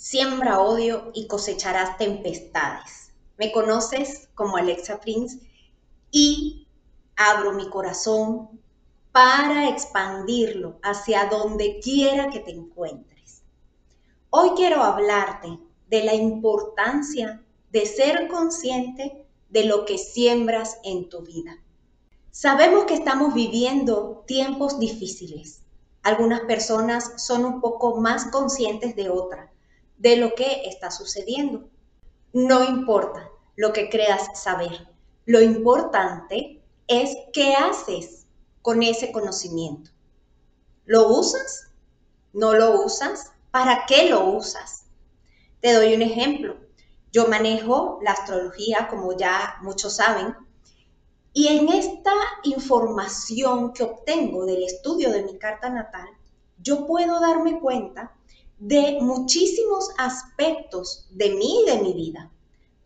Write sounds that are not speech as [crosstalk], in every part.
Siembra odio y cosecharás tempestades. Me conoces como Alexa Prince y abro mi corazón para expandirlo hacia donde quiera que te encuentres. Hoy quiero hablarte de la importancia de ser consciente de lo que siembras en tu vida. Sabemos que estamos viviendo tiempos difíciles. Algunas personas son un poco más conscientes de otras, de lo que está sucediendo. No importa lo que creas saber. Lo importante es qué haces con ese conocimiento. ¿Lo usas? ¿No lo usas? ¿Para qué lo usas? Te doy un ejemplo. Yo manejo la astrología, como ya muchos saben, y en esta información que obtengo del estudio de mi carta natal, yo puedo darme cuenta de muchísimos aspectos de mí y de mi vida.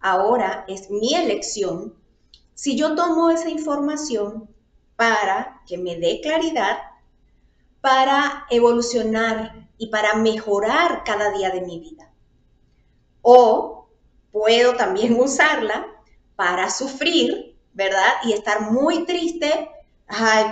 Ahora es mi elección si yo tomo esa información para que me dé claridad, para evolucionar y para mejorar cada día de mi vida. O puedo también [laughs] usarla para sufrir ¿verdad? Y estar muy triste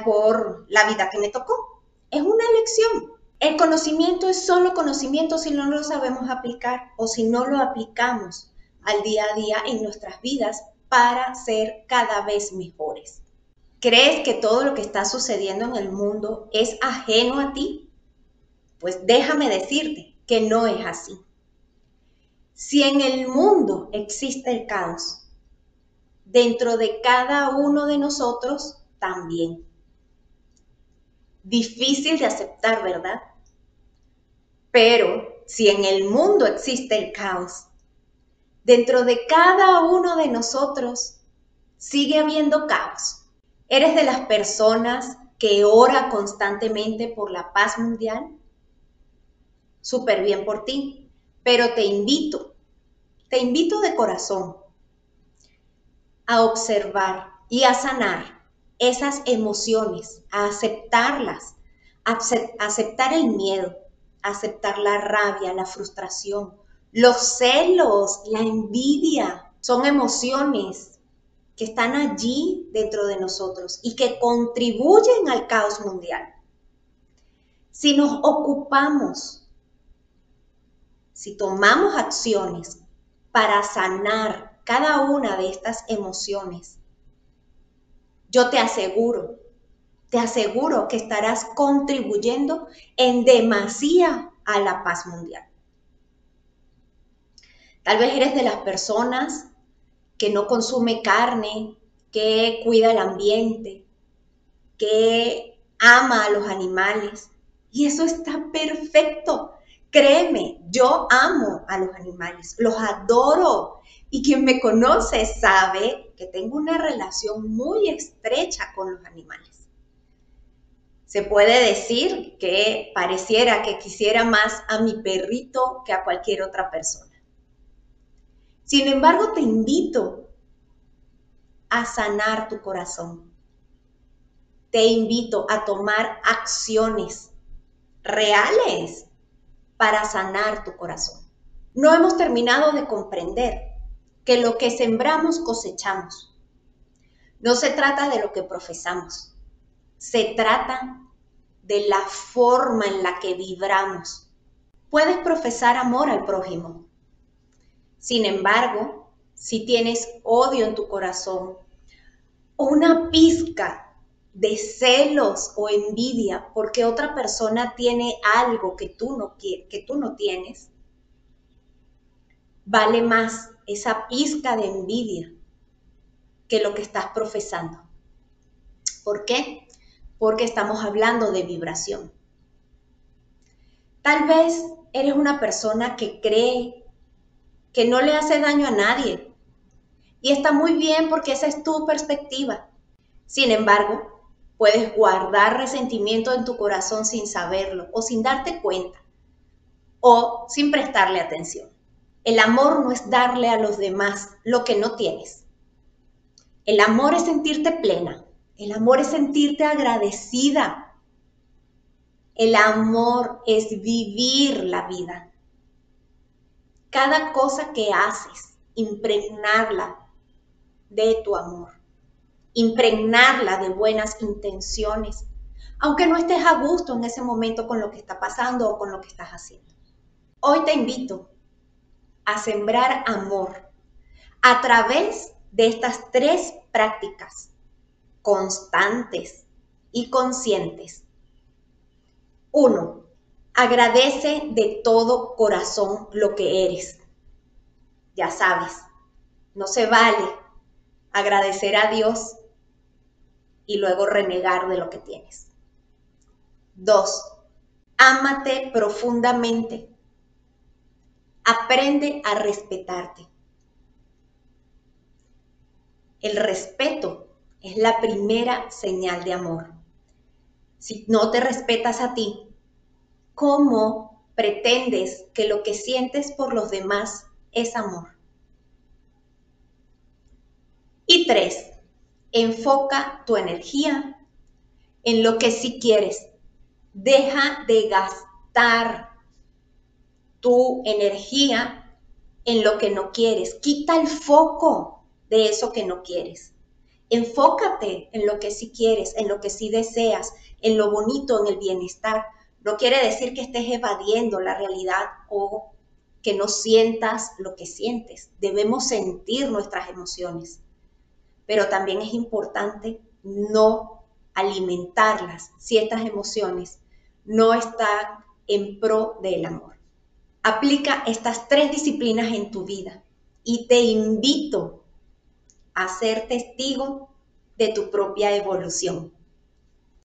por la vida que me tocó. Es una elección. El conocimiento es solo conocimiento si no lo sabemos aplicar o si no lo aplicamos al día a día en nuestras vidas para ser cada vez mejores. ¿Crees que todo lo que está sucediendo en el mundo es ajeno a ti? Pues déjame decirte que no es así. Si en el mundo existe el caos, dentro de cada uno de nosotros también. Difícil de aceptar, ¿verdad? Pero si en el mundo existe el caos, dentro de cada uno de nosotros sigue habiendo caos. ¿Eres de las personas que ora constantemente por la paz mundial? Súper bien por ti, pero te invito, te invito de corazón a observar y a sanar esas emociones, a aceptarlas, a aceptar el miedo, aceptar la rabia, la frustración, los celos, la envidia. Son emociones que están allí dentro de nosotros y que contribuyen al caos mundial. Si nos ocupamos, si tomamos acciones para sanar cada una de estas emociones, yo te aseguro, te aseguro que estarás contribuyendo en demasía a la paz mundial. Tal vez eres de las personas que no consume carne, que cuida el ambiente, que ama a los animales. Y eso está perfecto. Créeme, yo amo a los animales, los adoro y quien me conoce sabe que tengo una relación muy estrecha con los animales. Se puede decir que pareciera que quisiera más a mi perrito que a cualquier otra persona. Sin embargo, te invito a sanar tu corazón. Te invito a tomar acciones reales para sanar tu corazón. No hemos terminado de comprender que lo que sembramos cosechamos. No se trata de lo que profesamos, se trata de la forma en la que vibramos. Puedes profesar amor al prójimo. Sin embargo, si tienes odio en tu corazón una pizca de celos o envidia porque otra persona tiene algo que tú no, que tú no tienes, vale más esa pizca de envidia que lo que estás profesando. ¿Por qué? Porque estamos hablando de vibración. Tal vez eres una persona que cree que no le hace daño a nadie. Y está muy bien porque esa es tu perspectiva. Sin embargo, puedes guardar resentimiento en tu corazón sin saberlo o sin darte cuenta o sin prestarle atención. El amor no es darle a los demás lo que no tienes. El amor es sentirte plena. El amor es sentirte agradecida. El amor es vivir la vida. cada cosa que haces, impregnarla de tu amor, impregnarla de buenas intenciones, aunque no estés a gusto en ese momento con lo que está pasando o con lo que estás haciendo. Hoy te invito a sembrar amor a través de estas tres prácticas constantes y conscientes. Uno, agradece de todo corazón lo que eres. Ya sabes, no se vale agradecer a Dios y luego renegar de lo que tienes. Dos, ámate profundamente. Aprende a respetarte. El respeto es la primera señal de amor. Si no te respetas a ti, ¿cómo pretendes que lo que sientes por los demás es amor? Y tres, enfoca tu energía en lo que sí quieres. Deja de gastar tu energía en lo que no quieres. Quita el foco de eso que no quieres. Enfócate en lo que sí quieres, en lo que sí deseas, en lo bonito, en el bienestar. No quiere decir que estés evadiendo la realidad o que no sientas lo que sientes. Debemos sentir nuestras emociones, pero también es importante no alimentarlas si estas emociones no están en pro del amor. Aplica estas tres disciplinas en tu vida y te invito a ser testigo de tu propia evolución.